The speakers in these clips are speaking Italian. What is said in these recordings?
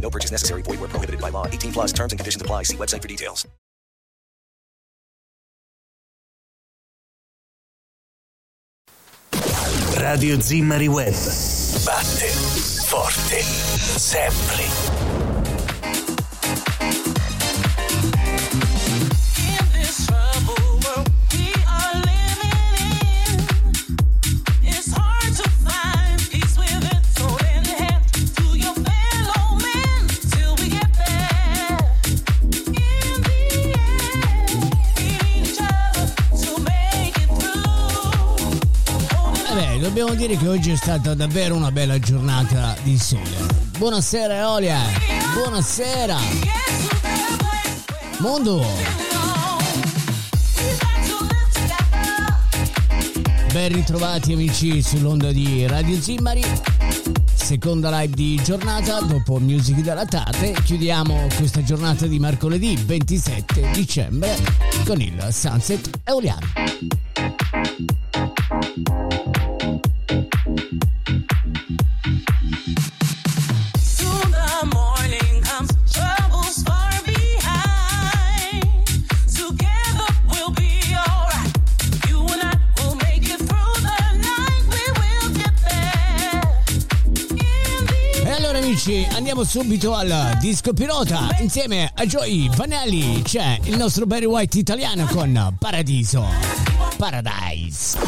No purchase necessary. Void where prohibited by law. 18 plus terms and conditions apply. See website for details. Radio Zimmari Web. Batte forte. Sempre. Dire che oggi è stata davvero una bella giornata di sole. Buonasera Eolia, buonasera. Mondo. Ben ritrovati amici sull'onda di Radio Zimmari. Seconda live di giornata dopo Music della tarde. Chiudiamo questa giornata di mercoledì 27 dicembre con il Sunset Eoliano. Andiamo subito al disco pilota. Insieme a Joy Vanelli c'è il nostro Barry White italiano con Paradiso. Paradise.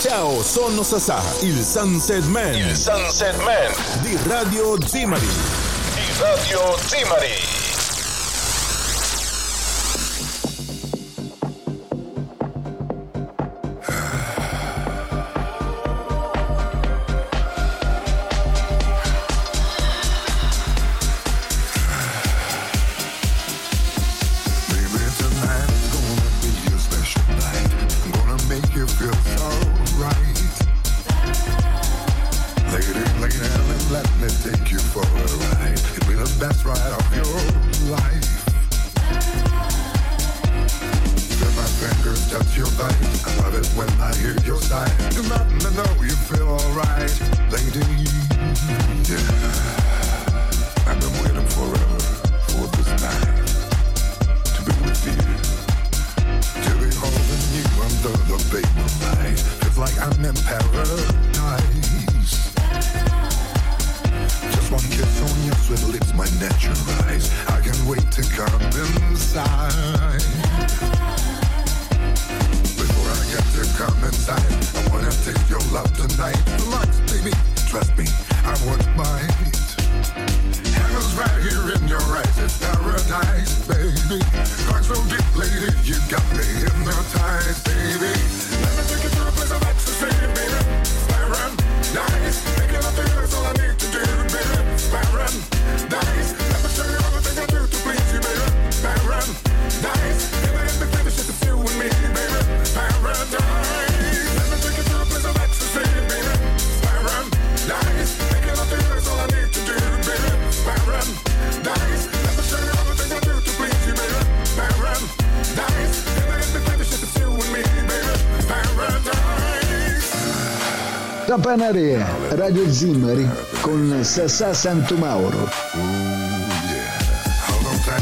Ciao, sono Sasà, il Sunset Man. Il Sunset Man di Radio Zimari. Di Radio Zimari.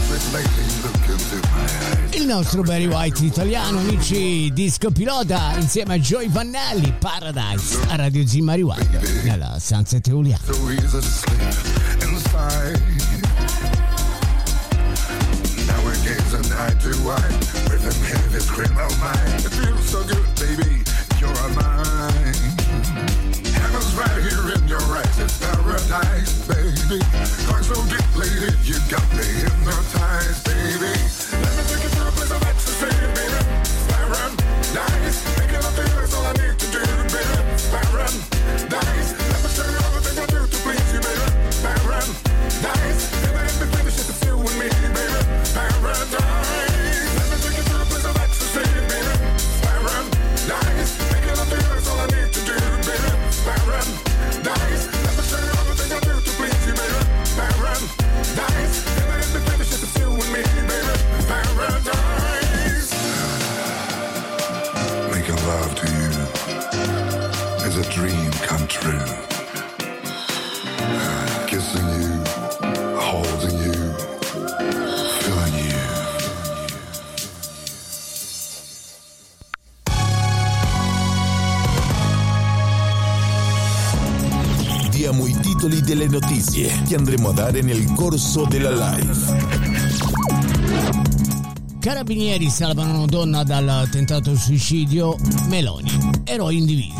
Sweet lady, look into my eyes. Il nostro Barry White italiano, amici, disco pilota insieme a Joy Vannelli, Paradise a Radio Zimmari White nella Sunset Eoliano. Che andremo a dare nel corso della live. Carabinieri salvano una donna dal tentato suicidio. Meloni, eroe individuo.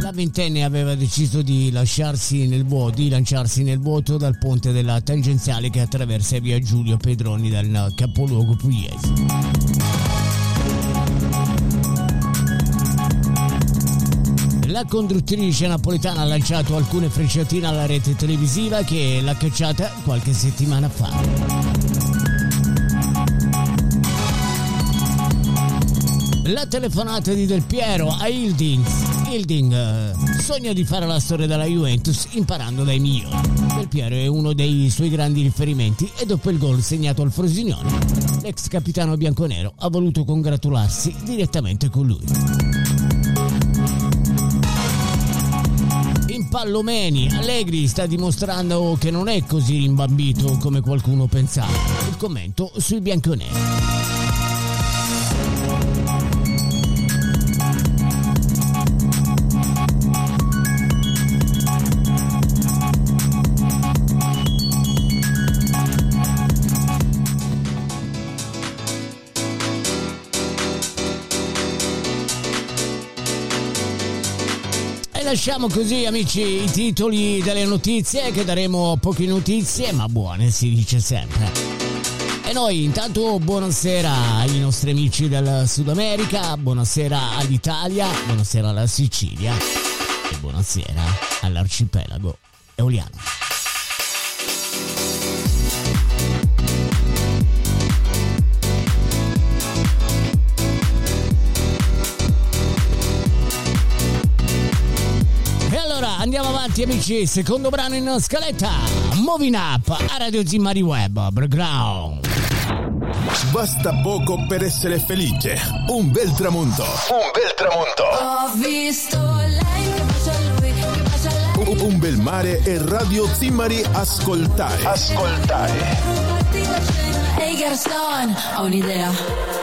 La ventenne aveva deciso di lasciarsi nel vuoto, di lanciarsi nel vuoto dal ponte della tangenziale che attraversa via Giulio Pedroni dal capoluogo pugliese. La conduttrice napoletana ha lanciato alcune frecciatine alla rete televisiva che l'ha cacciata qualche settimana fa. La telefonata di Del Piero a Hilding. Hilding eh, sogna di fare la storia della Juventus imparando dai migliori. Del Piero è uno dei suoi grandi riferimenti e dopo il gol segnato al Frosinone, l'ex capitano bianconero ha voluto congratularsi direttamente con lui. Pallomeni, Allegri sta dimostrando che non è così rimbambito come qualcuno pensava. Il commento sui bianconeri. Lasciamo così, amici, i titoli delle notizie, che daremo poche notizie, ma buone, si dice sempre. E noi intanto buonasera ai nostri amici del Sud America, buonasera all'Italia, buonasera alla Sicilia e buonasera all'arcipelago eoliano. Avanti amici, secondo brano in scaletta, Moving Up a Radio Zimmari Web, Background. Basta poco per essere felice. Un bel tramonto. Un bel tramonto. Ho visto lei che bacia lui, che bacia lei. Un, un bel mare e Radio Zimmari ascoltare. Ascoltare. Ehi Garçon, ho un'idea.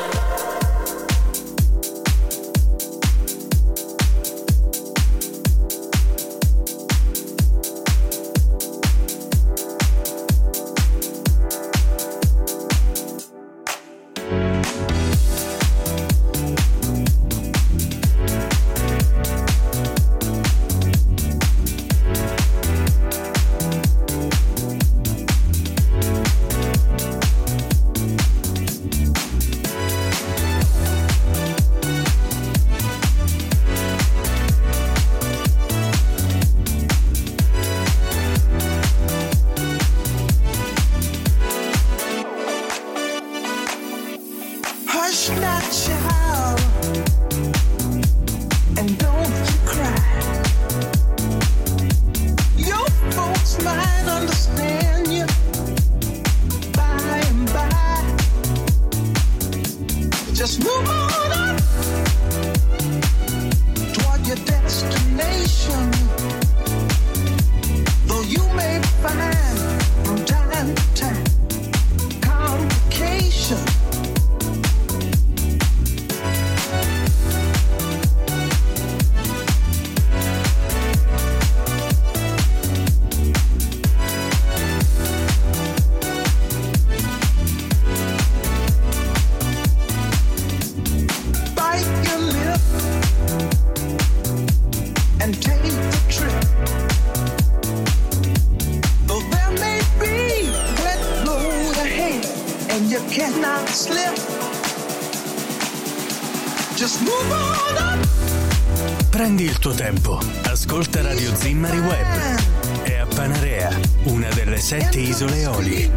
Prendi il tuo tempo, ascolta Radio Zimmari Web. È a Panarea, una delle sette isole Eolie.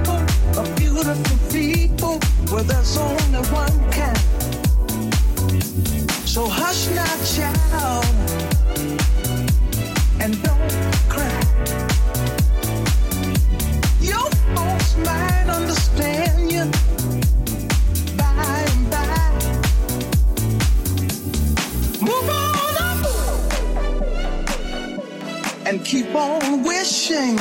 So hush now, child, and don't cry. Keep on wishing.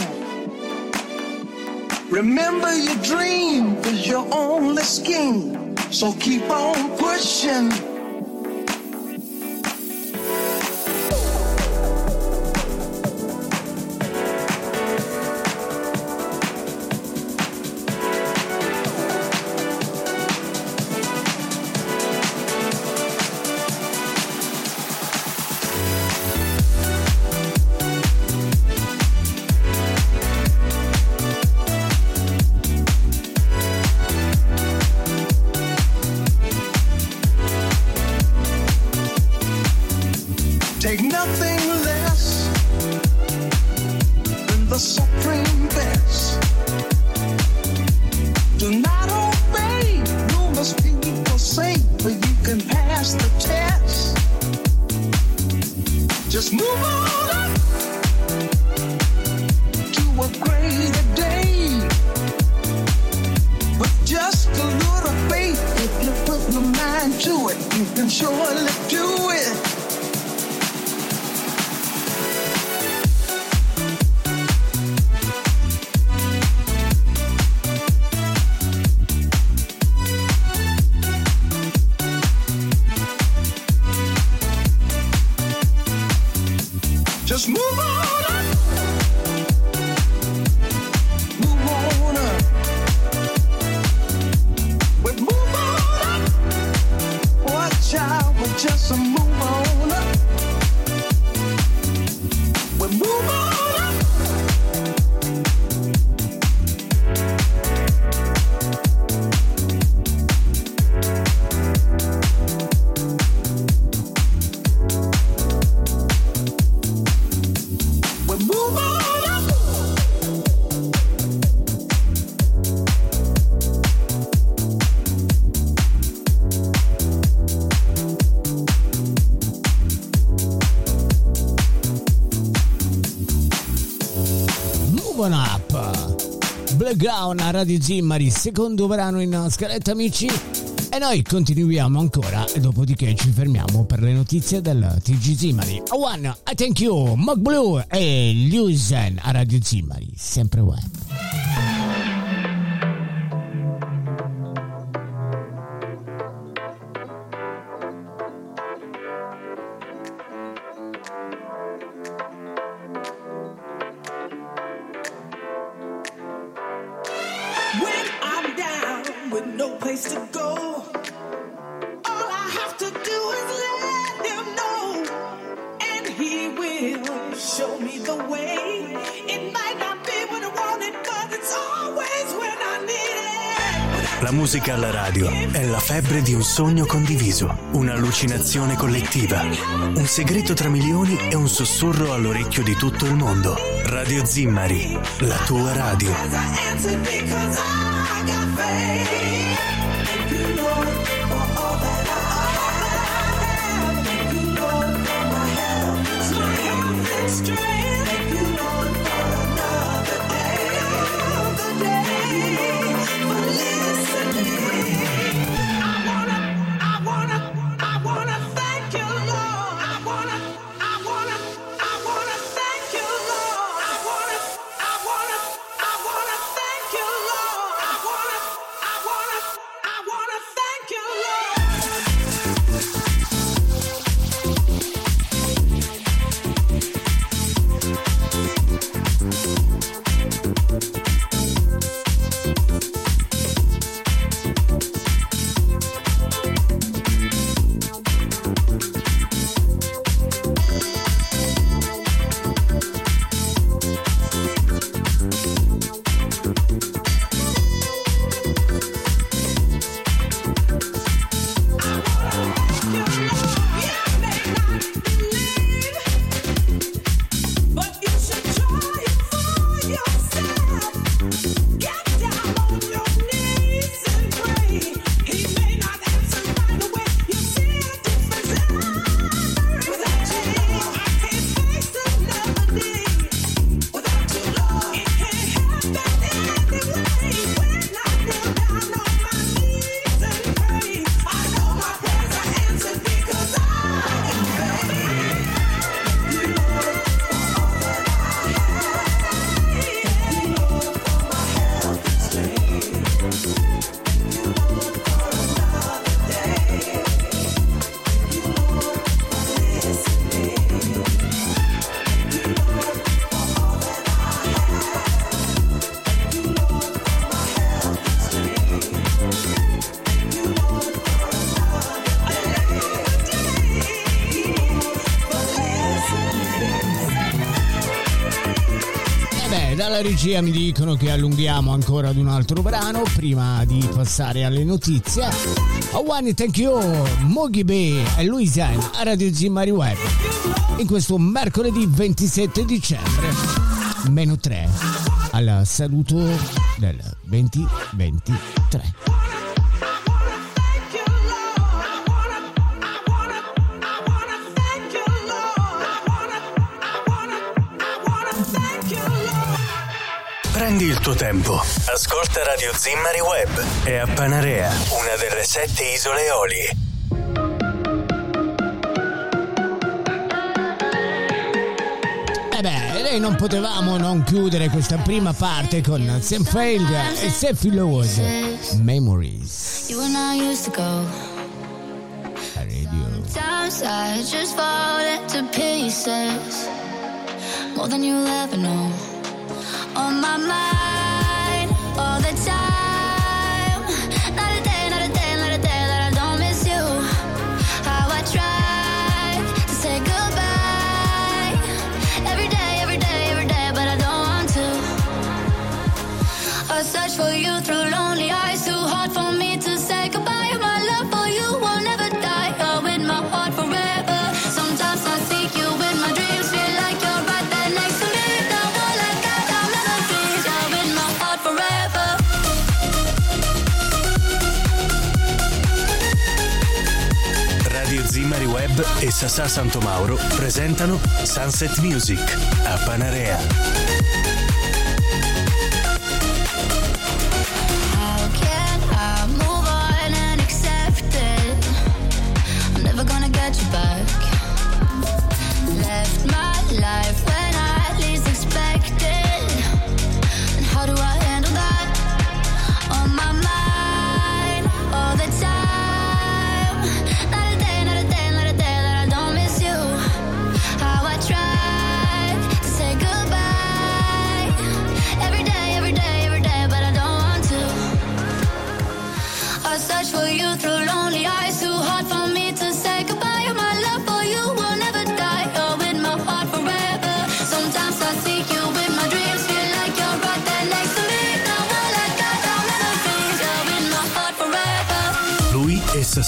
Remember your dream is your only scheme. So keep on pushing. take nothing less than the Underground a Radio Zimmari, secondo brano in scaletta amici. E noi continuiamo ancora e dopodiché ci fermiamo per le notizie del TG Zimmari. One, I thank you, Mog Blue e Lusen a Radio Zimmari, sempre web. sogno condiviso, un'allucinazione collettiva, un segreto tra milioni e un sussurro all'orecchio di tutto il mondo. Radio Zimmari, la tua radio. Straight dalla regia mi dicono che allunghiamo ancora ad un altro brano prima di passare alle notizie. A One Thank You, Mogi Bay e Luisa a Radio Zimari Web in questo mercoledì 27 dicembre, meno 3, al saluto del 2023. Prendi il tuo tempo. Ascolta Radio Zimmari Web e a Panarea, una delle sette isole Eolie. Eh beh, lei non potevamo non chiudere questa prima parte con Sam Failed e Seffi Lord. Memories. You and I used to go. A radio. Times I just fall into pieces. More than you'll ever know. My. Radio Zimmari Web e Sasà Santomauro presentano Sunset Music a Panarea.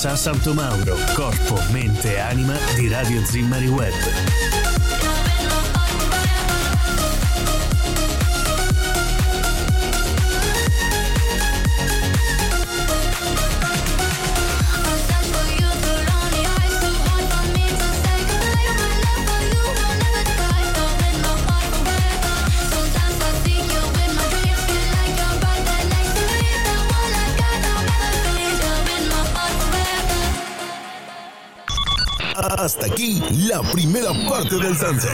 Lui è Sasà Santomauro, corpo, mente e anima di Radio Zimmari Web. Aquí la primera parte del Sunset.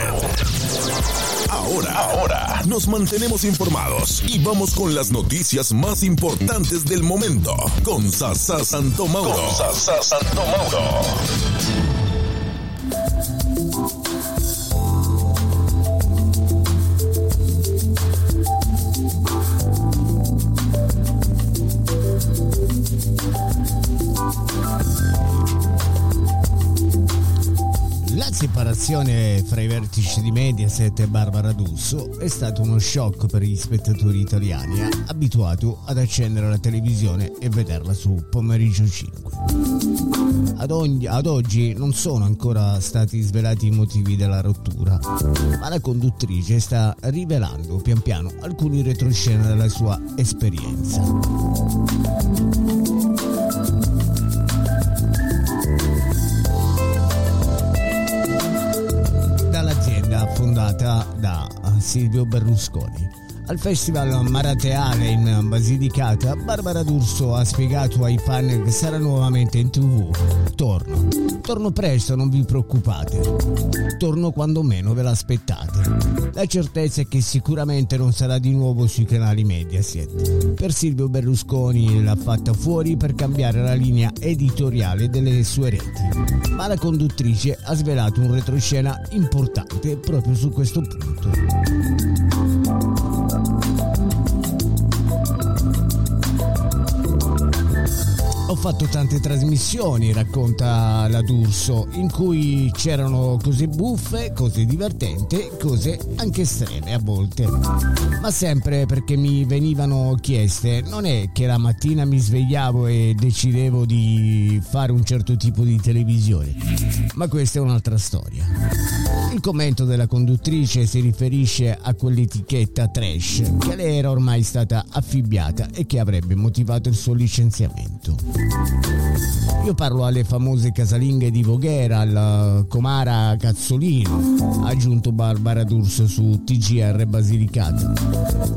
Ahora, ahora, nos mantenemos informados y vamos con las noticias más importantes del momento con Sasa Santomauro. La separazione fra i vertici di Mediaset e Barbara D'Urso è stato uno shock per gli spettatori italiani abituati ad accendere la televisione e vederla su Pomeriggio 5. Ad, ogni- ad oggi non sono ancora stati svelati i motivi della rottura, ma la conduttrice sta rivelando pian piano alcuni retroscena della sua esperienza. Fondata da Silvio Berlusconi. Al festival Marateale in Basilicata, Barbara D'Urso ha spiegato ai fan che sarà nuovamente in tv. Torno. Torno presto, non vi preoccupate. Torno quando meno ve l'aspettate. La certezza è che sicuramente non sarà di nuovo sui canali Mediaset. Per Silvio Berlusconi l'ha fatta fuori per cambiare la linea editoriale delle sue reti. Ma la conduttrice ha svelato un retroscena importante proprio su questo punto. Fatto tante trasmissioni, racconta la D'Urso, in cui c'erano cose buffe, cose divertenti, cose anche estreme a volte. Ma sempre perché mi venivano chieste, non è che la mattina mi svegliavo e decidevo di fare un certo tipo di televisione, ma questa è un'altra storia. Il commento della conduttrice si riferisce a quell'etichetta trash che le era ormai stata affibbiata e che avrebbe motivato il suo licenziamento. Io parlo alle famose casalinghe di Voghera, al Comara Cazzolino, ha aggiunto Barbara D'Urso su TGR Basilicata.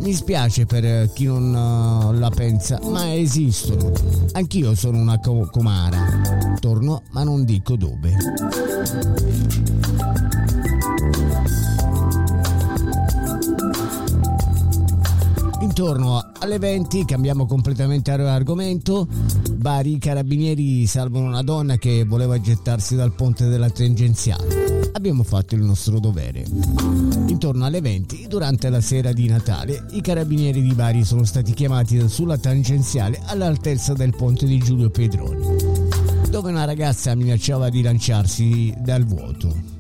Mi spiace per chi non eh, la pensa, ma esistono. Anch'io sono una co- comara. Torno, ma non dico dove. Intorno alle 20 cambiamo completamente argomento. Bari carabinieri salvano una donna che voleva gettarsi dal ponte della tangenziale. Abbiamo fatto il nostro dovere. Intorno alle 20, durante la sera di Natale, i carabinieri di Bari sono stati chiamati sulla tangenziale all'altezza del ponte di Giulio Pedroni, dove una ragazza minacciava di lanciarsi dal vuoto.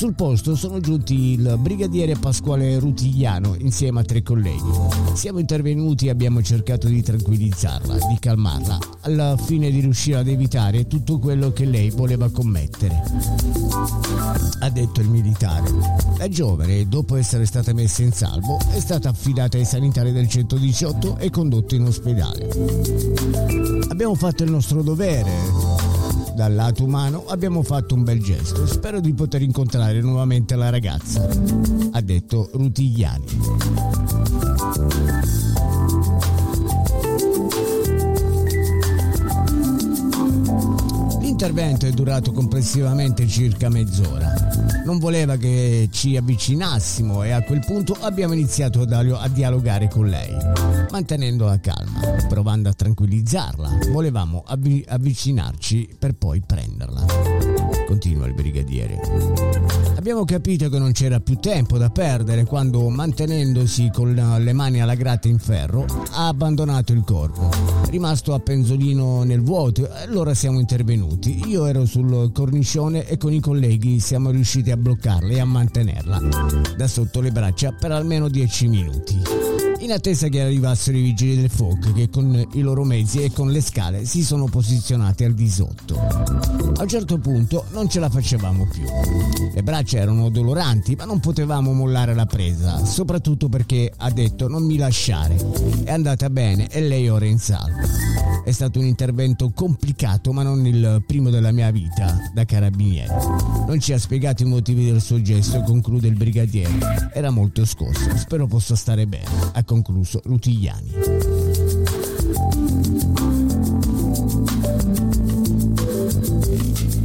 Sul posto sono giunti il brigadiere Pasquale Rutigliano insieme a tre colleghi. Siamo intervenuti e abbiamo cercato di tranquillizzarla, di calmarla, alla fine di riuscire ad evitare tutto quello che lei voleva commettere. Ha detto il militare. La giovane, dopo essere stata messa in salvo, è stata affidata ai sanitari del 118 e condotta in ospedale. Abbiamo fatto il nostro dovere, dal lato umano abbiamo fatto un bel gesto. Spero di poter incontrare nuovamente la ragazza, ha detto Rutigliani. L'intervento è durato complessivamente circa mezz'ora. Non voleva che ci avvicinassimo e a quel punto abbiamo iniziato a, dialogare con lei, mantenendo la calma, provando a tranquillizzarla. Volevamo avvi- avvicinarci per poi prenderla. Continua il brigadiere. Abbiamo capito che non c'era più tempo da perdere quando, mantenendosi con le mani alla gratta in ferro, ha abbandonato il corpo. Rimasto a penzolino nel vuoto, allora siamo intervenuti. Io ero sul cornicione e con i colleghi siamo riusciti a bloccarla e a mantenerla da sotto le braccia per almeno 10 minuti. In attesa che arrivassero i vigili del fuoco che con i loro mezzi e con le scale si sono posizionati al di sotto. A un certo punto non ce la facevamo più. Le braccia erano doloranti, ma non potevamo mollare la presa, soprattutto perché ha detto non mi lasciare. È andata bene e lei ora è in salvo. È stato un intervento complicato, ma non il primo della mia vita da carabiniere. Non ci ha spiegato i motivi del suo gesto, conclude il brigadiere. Era molto scosso. Spero possa stare bene, concluso Rutigliani.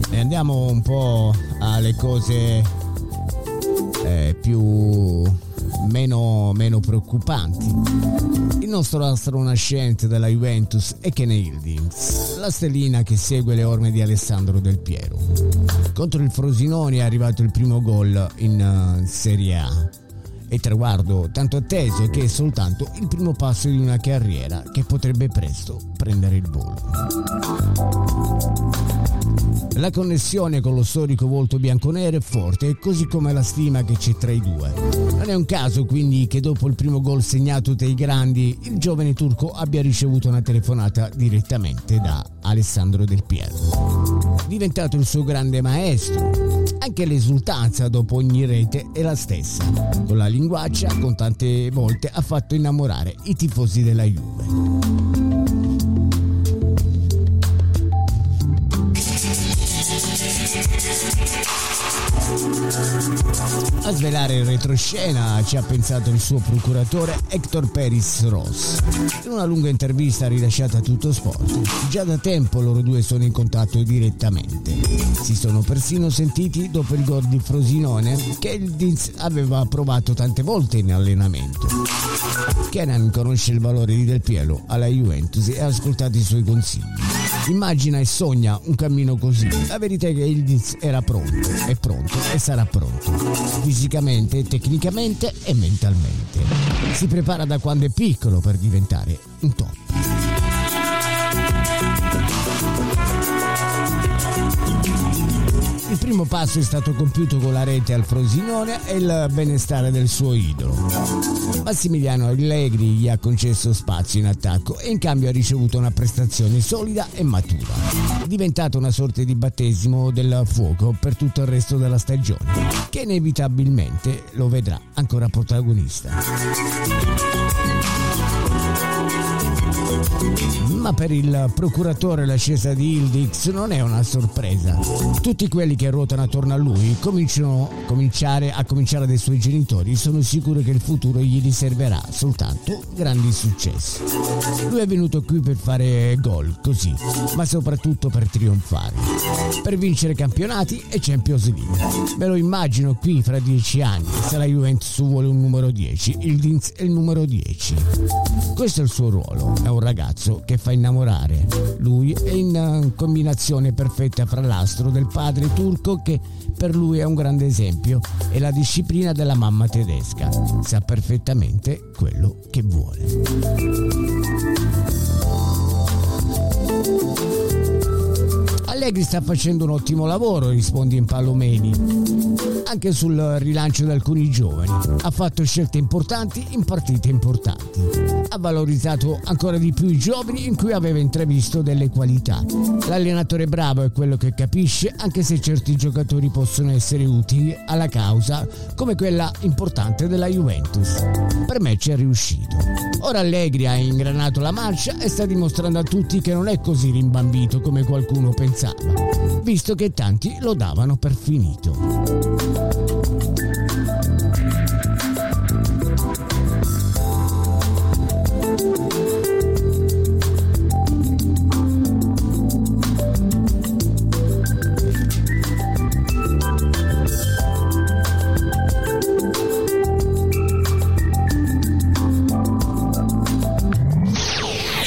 E andiamo un po' alle cose eh, più meno, meno preoccupanti. Il nostro astro nascente della Juventus è Kenny Hildings, la stellina che segue le orme di Alessandro Del Piero. Contro il Frosinone è arrivato il primo gol in uh, Serie A e traguardo tanto atteso che è soltanto il primo passo di una carriera che potrebbe presto prendere il volo. La connessione con lo storico volto bianconero è forte, così come la stima che c'è tra i due. Non è un caso quindi che dopo il primo gol segnato dai grandi, il giovane turco abbia ricevuto una telefonata direttamente da Alessandro Del Piero. Diventato il suo grande maestro. Anche l'esultanza dopo ogni rete è la stessa. Con la linguaccia, con tante volte, ha fatto innamorare i tifosi della Juve. A svelare il retroscena ci ha pensato il suo procuratore Hector Peris Ross. In una lunga intervista rilasciata a tutto sport, già da tempo loro due sono in contatto direttamente. Si sono persino sentiti dopo il gol di Frosinone che il Dins aveva provato tante volte in allenamento. Kenan conosce il valore di Del Piero alla Juventus e ha ascoltato i suoi consigli. Immagina e sogna un cammino così. La verità è che il Dins era pronto, è pronto e sarà pronto. Fisicamente, tecnicamente e mentalmente. Si prepara da quando è piccolo per diventare un top. Il primo passo è stato compiuto con la rete al Frosinone e il benestare del suo idolo. Massimiliano Allegri gli ha concesso spazio in attacco e in cambio ha ricevuto una prestazione solida e matura. È diventata una sorta di battesimo del fuoco per tutto il resto della stagione, che inevitabilmente lo vedrà ancora protagonista. Ma per il procuratore l'ascesa di Hildix non è una sorpresa. Tutti quelli che ruotano attorno a lui cominciano cominciare a cominciare dai suoi genitori. Sono sicuro che il futuro gli riserverà soltanto grandi successi. Lui è venuto qui per fare gol, così, ma soprattutto per trionfare, per vincere campionati e Champions League. Me lo immagino qui fra dieci anni, se la Juventus vuole un numero 10, il Dinz è il numero 10. Questo è il suo ruolo, è un ragazzo che fa innamorare. Lui è in eh, combinazione perfetta fra l'astro del padre turco che per lui è un grande esempio e la disciplina della mamma tedesca. Sa perfettamente quello che vuole. Allegri sta facendo un ottimo lavoro, risponde in Palomeni, anche sul rilancio di alcuni giovani. Ha fatto scelte importanti in partite importanti. Ha valorizzato ancora di più i giovani in cui aveva intravisto delle qualità. L'allenatore bravo è quello che capisce anche se certi giocatori possono essere utili alla causa come quella importante della Juventus. Per me ci è riuscito. Ora Allegri ha ingranato la marcia e sta dimostrando a tutti che non è così rimbambito come qualcuno pensava, visto che tanti lo davano per finito.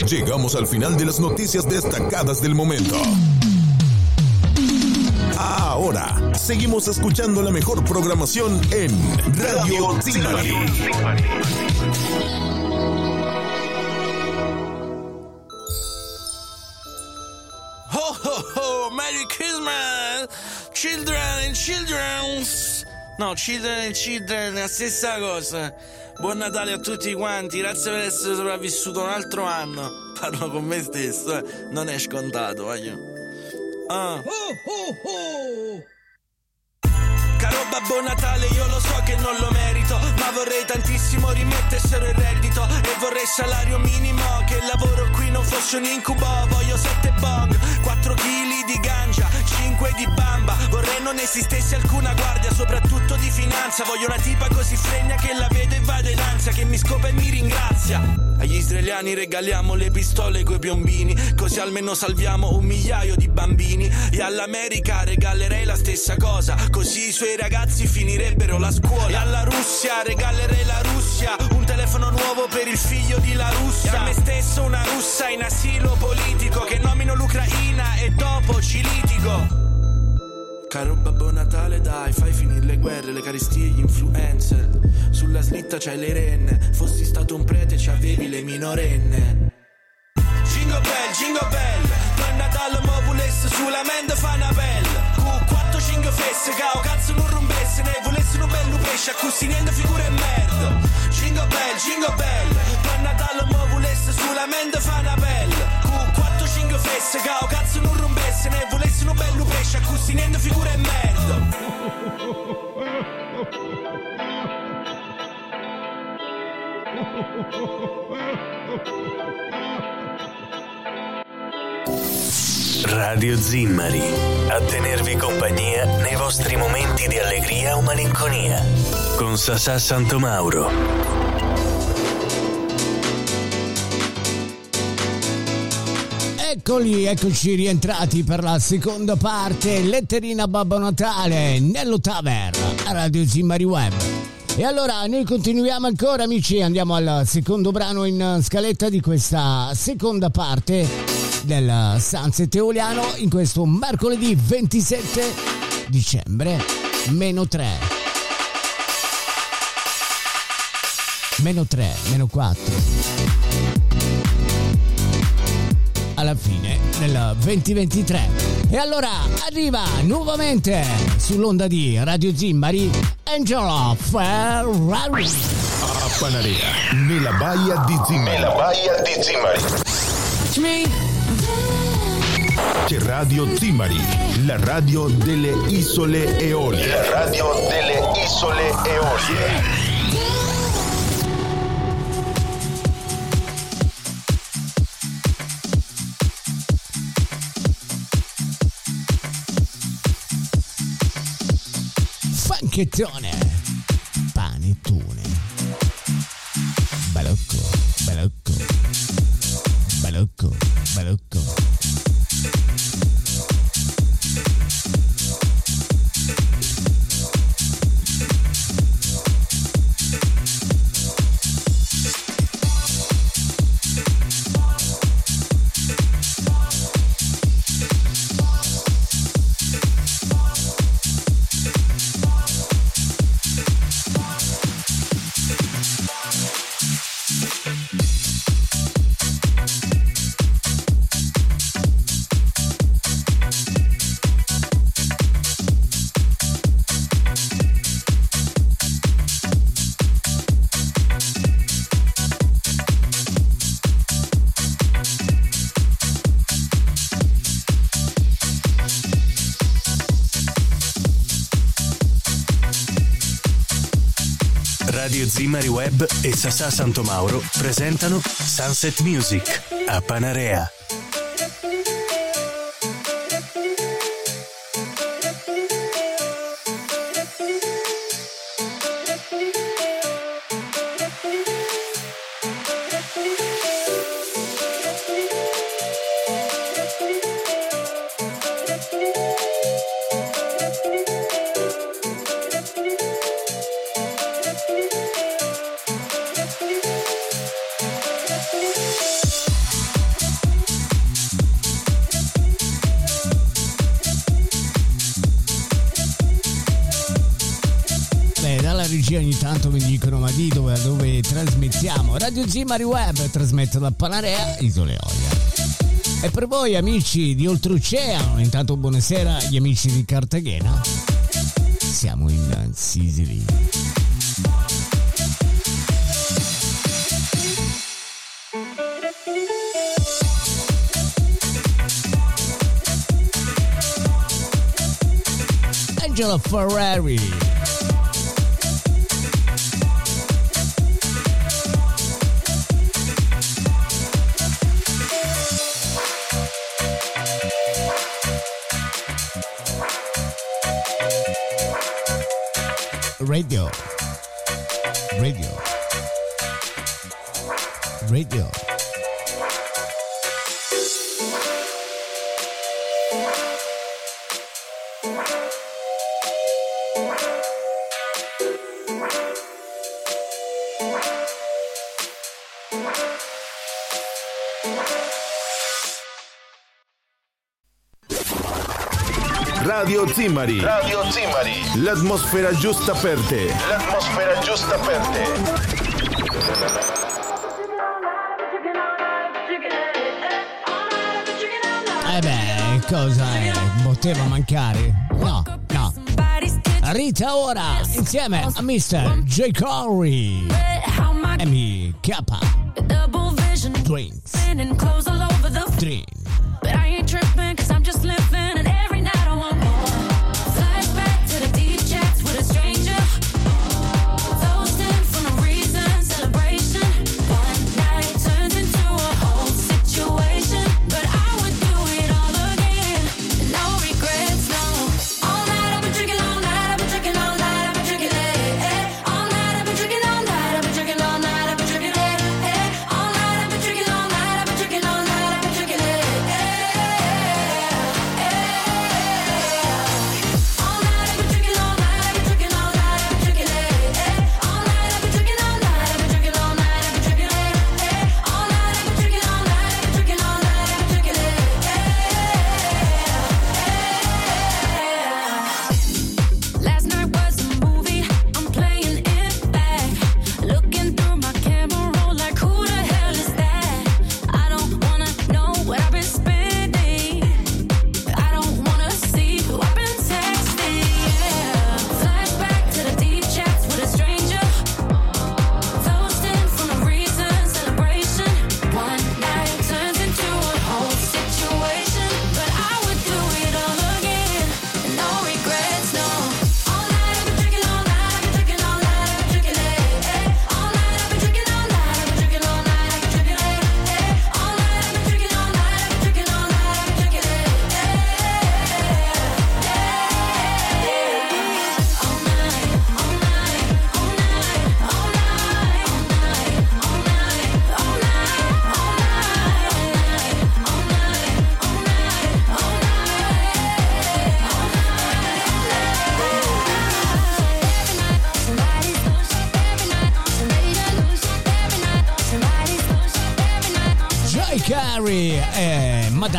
Llegamos al final de las noticias destacadas del momento. Seguimos escuchando la mejor programación en Radio Zimari. Ho ho ho! Merry Christmas! Children and childrens! No, children and children è la stessa cosa. Buon Natale a tutti quanti, grazie per essere sopravvissuto un altro anno. Parlo con me stesso, eh. non è scontato, voglio. Ah. Caro Babbo Natale, io lo so che non lo merito, ma vorrei tantissimo rimettessero il reddito e vorrei salario minimo, che il lavoro qui non fosse un incubo, voglio sette bong, 4 kg di ganja, 5 di bamba, vorrei non esistesse alcuna guardia, soprattutto di finanza, voglio una tipa così fregna che la vedo e vado in ansia, che mi scopa e mi ringrazia. Agli israeliani regaliamo le pistole coi piombini, così almeno salviamo un migliaio di bambini. E all'America regalerei la stessa cosa, così i suoi ragazzi finirebbero la scuola. E alla Russia regalerei la Russia, un telefono nuovo per il figlio di la Russia. E a me stesso una russa in asilo politico, che nomino l'Ucraina e dopo ci litigo. Caro Babbo Natale dai, fai finire le guerre, le carestie, gli influencer Sulla slitta c'hai le renne, fossi stato un prete c'avevi le minorenne Jingle bell, jingle bell, volesse solamente fa una bella. Cu 4 5 fesse, cao cazzo non rompesse, ne volesse un bello pesce, a così niente figure e merda. Jingle bell, jingle bell, per Natale mo volesse solamente fa una bella. Cu 4 5 fesse, cao cazzo non rompesse, ne volesse un bello pesce, a così niente figure e merda Radio Zimmari, a tenervi compagnia nei vostri momenti di allegria o malinconia. Con Sasà Santomauro. Eccoli, eccoci rientrati per la seconda parte. Letterina Babbo Natale, Nello Taver, a Radio Zimmari Web. E allora noi continuiamo ancora amici, andiamo al secondo brano in scaletta di questa seconda parte del Sunset Eoliano in questo mercoledì 27 dicembre, meno 3. Meno 3, meno 4 alla fine del 2023. E allora arriva nuovamente sull'onda di Radio Zimmari Angelo Ferrari. A Panarea, nella baia di Zimmari. Nella baia di Zimmari. C'è Radio Timari, la radio delle isole Eolie. La radio delle isole Eolie. Funkettone. Zimari Web e Sasà Santomauro presentano Sunset Music a Panarea. Regia ogni tanto mi dicono ma di dove, dove trasmettiamo? Radio Zimari Web trasmette da Panarea, Isole Oia. E per voi amici di Oltreoceano, intanto buonasera agli amici di Cartagena. Siamo in Sicily. Angela Ferrari. Radio Zimari. Radio Zimari. L'atmosfera giusta per te. L'atmosfera giusta per te. Eh beh, cosa è? Poteva mancare? No, no. Rita ora insieme a Mr. J. Corey. Amy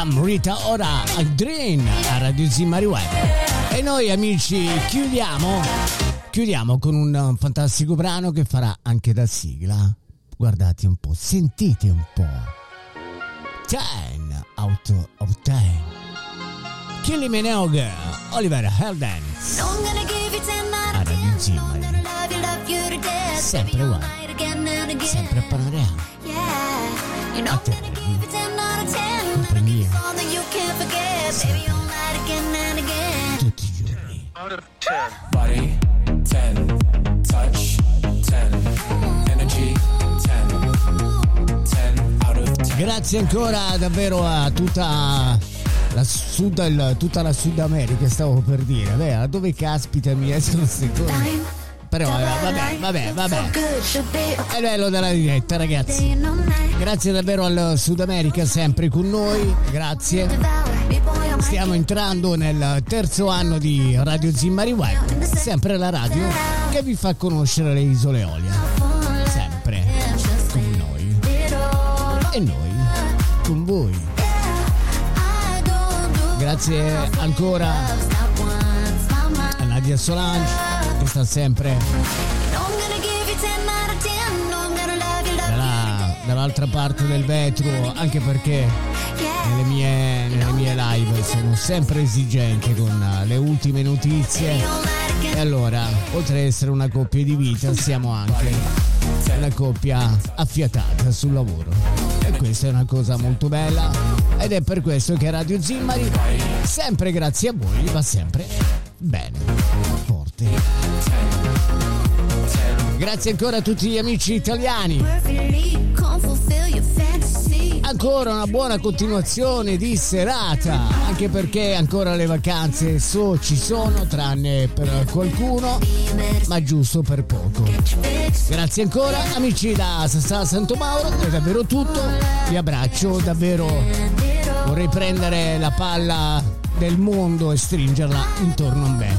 Madame Rita Ora Dream a Radio Zimari Web. E noi amici chiudiamo, chiudiamo con un fantastico brano che farà anche da sigla. Guardate un po', sentite un po'. 10 out of 10. Kylie Minogue, Oliver Heldens. I'm gonna give you 10 out A Radio 10. Zimari. Sempre uguale. Sempre a panorama. A te. You can't forget. Baby, all night again and again. Tutti i giorni. Body 10, touch 10, energy 10, 10 out of 10. Grazie ancora davvero a tutta la Sud, il- tutta la Sud America, stavo per dire. Beh, dove caspita mi escono queste cose? Però eh, vabbè, vabbè, vabbè. È bello della diretta, ragazzi. Grazie davvero al Sud America, sempre con noi. Grazie. Stiamo entrando nel terzo anno di Radio Zimmari Web, sempre la radio che vi fa conoscere le isole Olia. Sempre con noi. E noi con voi. Grazie ancora a Nadia Solange che sta sempre I'm gonna give you 10 out of 10. No, I'm gonna love you, love dalla- dall'altra parte del vetro, anche perché nelle mie, nelle mie live sono sempre esigente con le ultime notizie. E allora, oltre ad essere una coppia di vita, siamo anche una coppia affiatata sul lavoro. E questa è una cosa molto bella. Ed è per questo che Radio Zimmari, sempre grazie a voi, va sempre bene, forte. Grazie ancora a tutti gli amici italiani. Ancora una buona continuazione di serata, anche perché ancora le vacanze so ci sono, tranne per qualcuno, ma giusto per poco. Grazie ancora amici da Sassà Santo Mauro, è davvero tutto, vi abbraccio, davvero vorrei prendere la palla del mondo e stringerla intorno a me.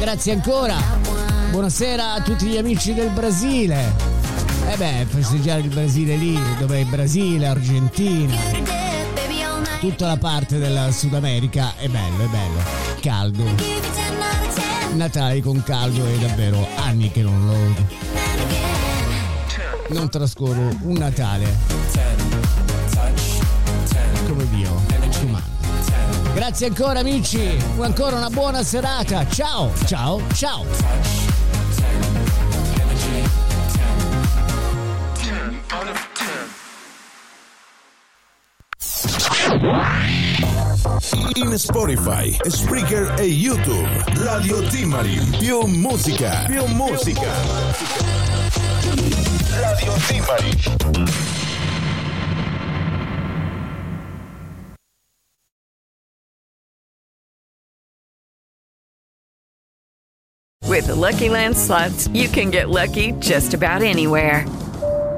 Grazie ancora, buonasera a tutti gli amici del Brasile. Eh beh, festeggiare il Brasile lì, dove è Brasile, Argentina, tutta la parte del Sud America è bello, è bello, caldo. Natale con caldo è davvero anni che non lo... Non trascorro un Natale come Dio comanda. Grazie ancora amici, ancora una buona serata, ciao, ciao, ciao. Spotify, Spreaker e YouTube. Radio Timari. Più musica. Più musica. Radio Timari. With the Lucky Land slots, you can get lucky just about anywhere.